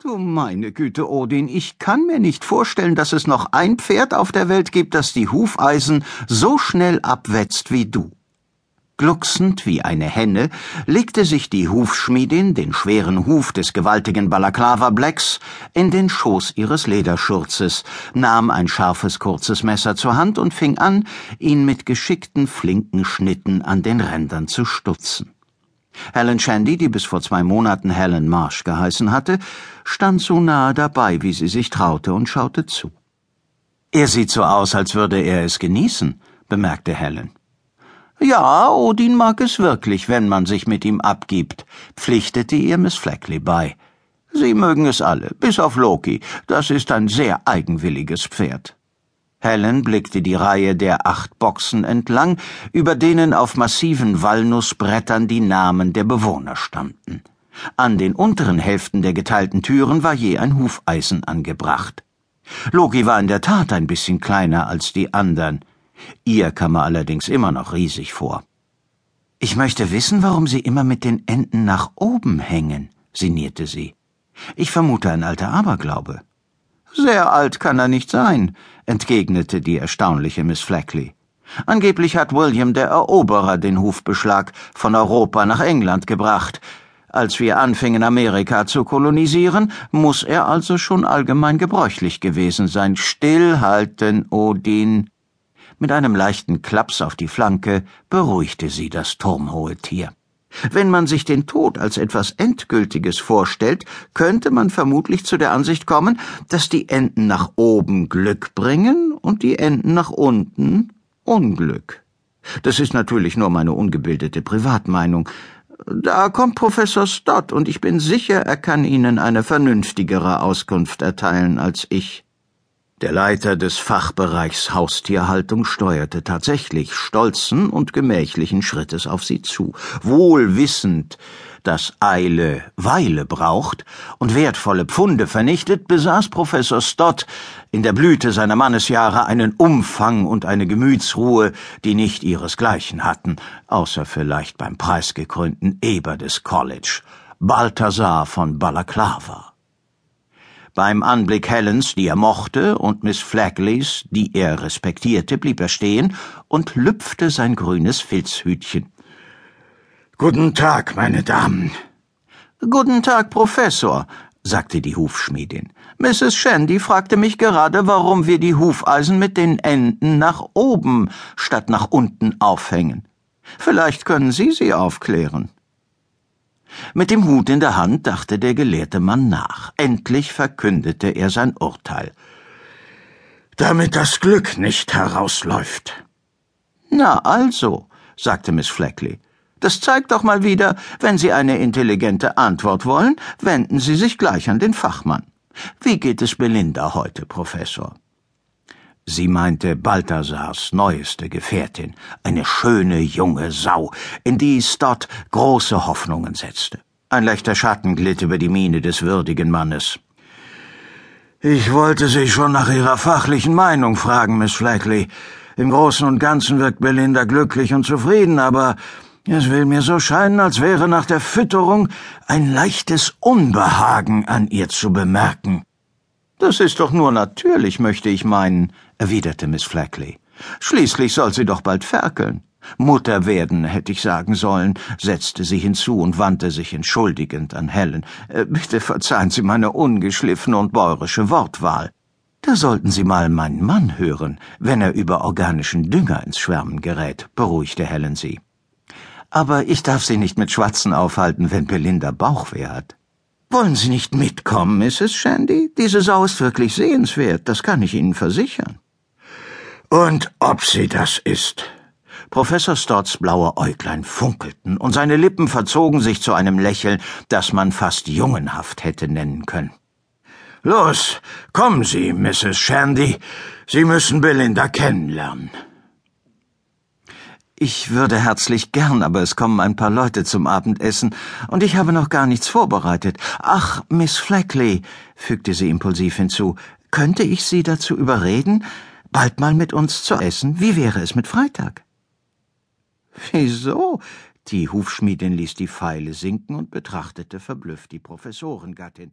Du meine Güte, Odin, ich kann mir nicht vorstellen, dass es noch ein Pferd auf der Welt gibt, das die Hufeisen so schnell abwetzt wie du. Glucksend wie eine Henne legte sich die Hufschmiedin den schweren Huf des gewaltigen Balaklava Blacks in den Schoß ihres Lederschurzes, nahm ein scharfes kurzes Messer zur Hand und fing an, ihn mit geschickten flinken Schnitten an den Rändern zu stutzen. Helen Shandy, die bis vor zwei Monaten Helen Marsh geheißen hatte, stand so nahe dabei, wie sie sich traute, und schaute zu. Er sieht so aus, als würde er es genießen, bemerkte Helen. Ja, Odin mag es wirklich, wenn man sich mit ihm abgibt, pflichtete ihr Miss Fleckley bei. Sie mögen es alle, bis auf Loki, das ist ein sehr eigenwilliges Pferd. Helen blickte die Reihe der acht Boxen entlang, über denen auf massiven Walnussbrettern die Namen der Bewohner standen. An den unteren Hälften der geteilten Türen war je ein Hufeisen angebracht. Loki war in der Tat ein bisschen kleiner als die anderen. Ihr kam er allerdings immer noch riesig vor. Ich möchte wissen, warum Sie immer mit den Enden nach oben hängen, sinnierte sie. Ich vermute ein alter Aberglaube. Sehr alt kann er nicht sein, entgegnete die erstaunliche Miss Fleckley. Angeblich hat William der Eroberer den Hufbeschlag von Europa nach England gebracht. Als wir anfingen, Amerika zu kolonisieren, muss er also schon allgemein gebräuchlich gewesen sein. Stillhalten, Odin. Mit einem leichten Klaps auf die Flanke beruhigte sie das turmhohe Tier. Wenn man sich den Tod als etwas Endgültiges vorstellt, könnte man vermutlich zu der Ansicht kommen, dass die Enden nach oben Glück bringen und die Enden nach unten Unglück. Das ist natürlich nur meine ungebildete Privatmeinung. Da kommt Professor Stott, und ich bin sicher, er kann Ihnen eine vernünftigere Auskunft erteilen als ich. Der Leiter des Fachbereichs Haustierhaltung steuerte tatsächlich stolzen und gemächlichen Schrittes auf sie zu, wohl wissend, dass Eile Weile braucht und wertvolle Pfunde vernichtet, besaß Professor Stott in der Blüte seiner Mannesjahre einen Umfang und eine Gemütsruhe, die nicht ihresgleichen hatten, außer vielleicht beim preisgekrönten Eber des College, Balthasar von Balaklava. Beim Anblick Helens, die er mochte, und Miss Flackleys, die er respektierte, blieb er stehen und lüpfte sein grünes Filzhütchen. Guten Tag, meine Damen. Guten Tag, Professor, sagte die Hufschmiedin. Mrs. Shandy fragte mich gerade, warum wir die Hufeisen mit den Enden nach oben statt nach unten aufhängen. Vielleicht können Sie sie aufklären. Mit dem Hut in der Hand dachte der gelehrte Mann nach. Endlich verkündete er sein Urteil. Damit das Glück nicht herausläuft. Na also, sagte Miss Fleckley. Das zeigt doch mal wieder, wenn Sie eine intelligente Antwort wollen, wenden Sie sich gleich an den Fachmann. Wie geht es Belinda heute, Professor? Sie meinte Balthasars neueste Gefährtin, eine schöne junge Sau, in die Stott große Hoffnungen setzte. Ein leichter Schatten glitt über die Miene des würdigen Mannes. Ich wollte Sie schon nach Ihrer fachlichen Meinung fragen, Miss Fleckley. Im Großen und Ganzen wirkt Belinda glücklich und zufrieden, aber es will mir so scheinen, als wäre nach der Fütterung ein leichtes Unbehagen an ihr zu bemerken. Das ist doch nur natürlich, möchte ich meinen, erwiderte Miss Fleckley. Schließlich soll sie doch bald ferkeln. Mutter werden, hätte ich sagen sollen, setzte sie hinzu und wandte sich entschuldigend an Helen. Äh, bitte verzeihen Sie meine ungeschliffene und bäurische Wortwahl. Da sollten Sie mal meinen Mann hören, wenn er über organischen Dünger ins Schwärmen gerät, beruhigte Helen sie. Aber ich darf Sie nicht mit Schwatzen aufhalten, wenn Belinda Bauchweh hat. Wollen Sie nicht mitkommen, Mrs. Shandy? Diese Sau ist wirklich sehenswert, das kann ich Ihnen versichern. Und ob sie das ist? Professor Stotts blaue Äuglein funkelten und seine Lippen verzogen sich zu einem Lächeln, das man fast jungenhaft hätte nennen können. Los, kommen Sie, Mrs. Shandy. Sie müssen Belinda kennenlernen. Ich würde herzlich gern, aber es kommen ein paar Leute zum Abendessen, und ich habe noch gar nichts vorbereitet. Ach, Miss Fleckley, fügte sie impulsiv hinzu, könnte ich Sie dazu überreden, bald mal mit uns zu essen? Wie wäre es mit Freitag? Wieso? Die Hufschmiedin ließ die Pfeile sinken und betrachtete verblüfft die Professorengattin.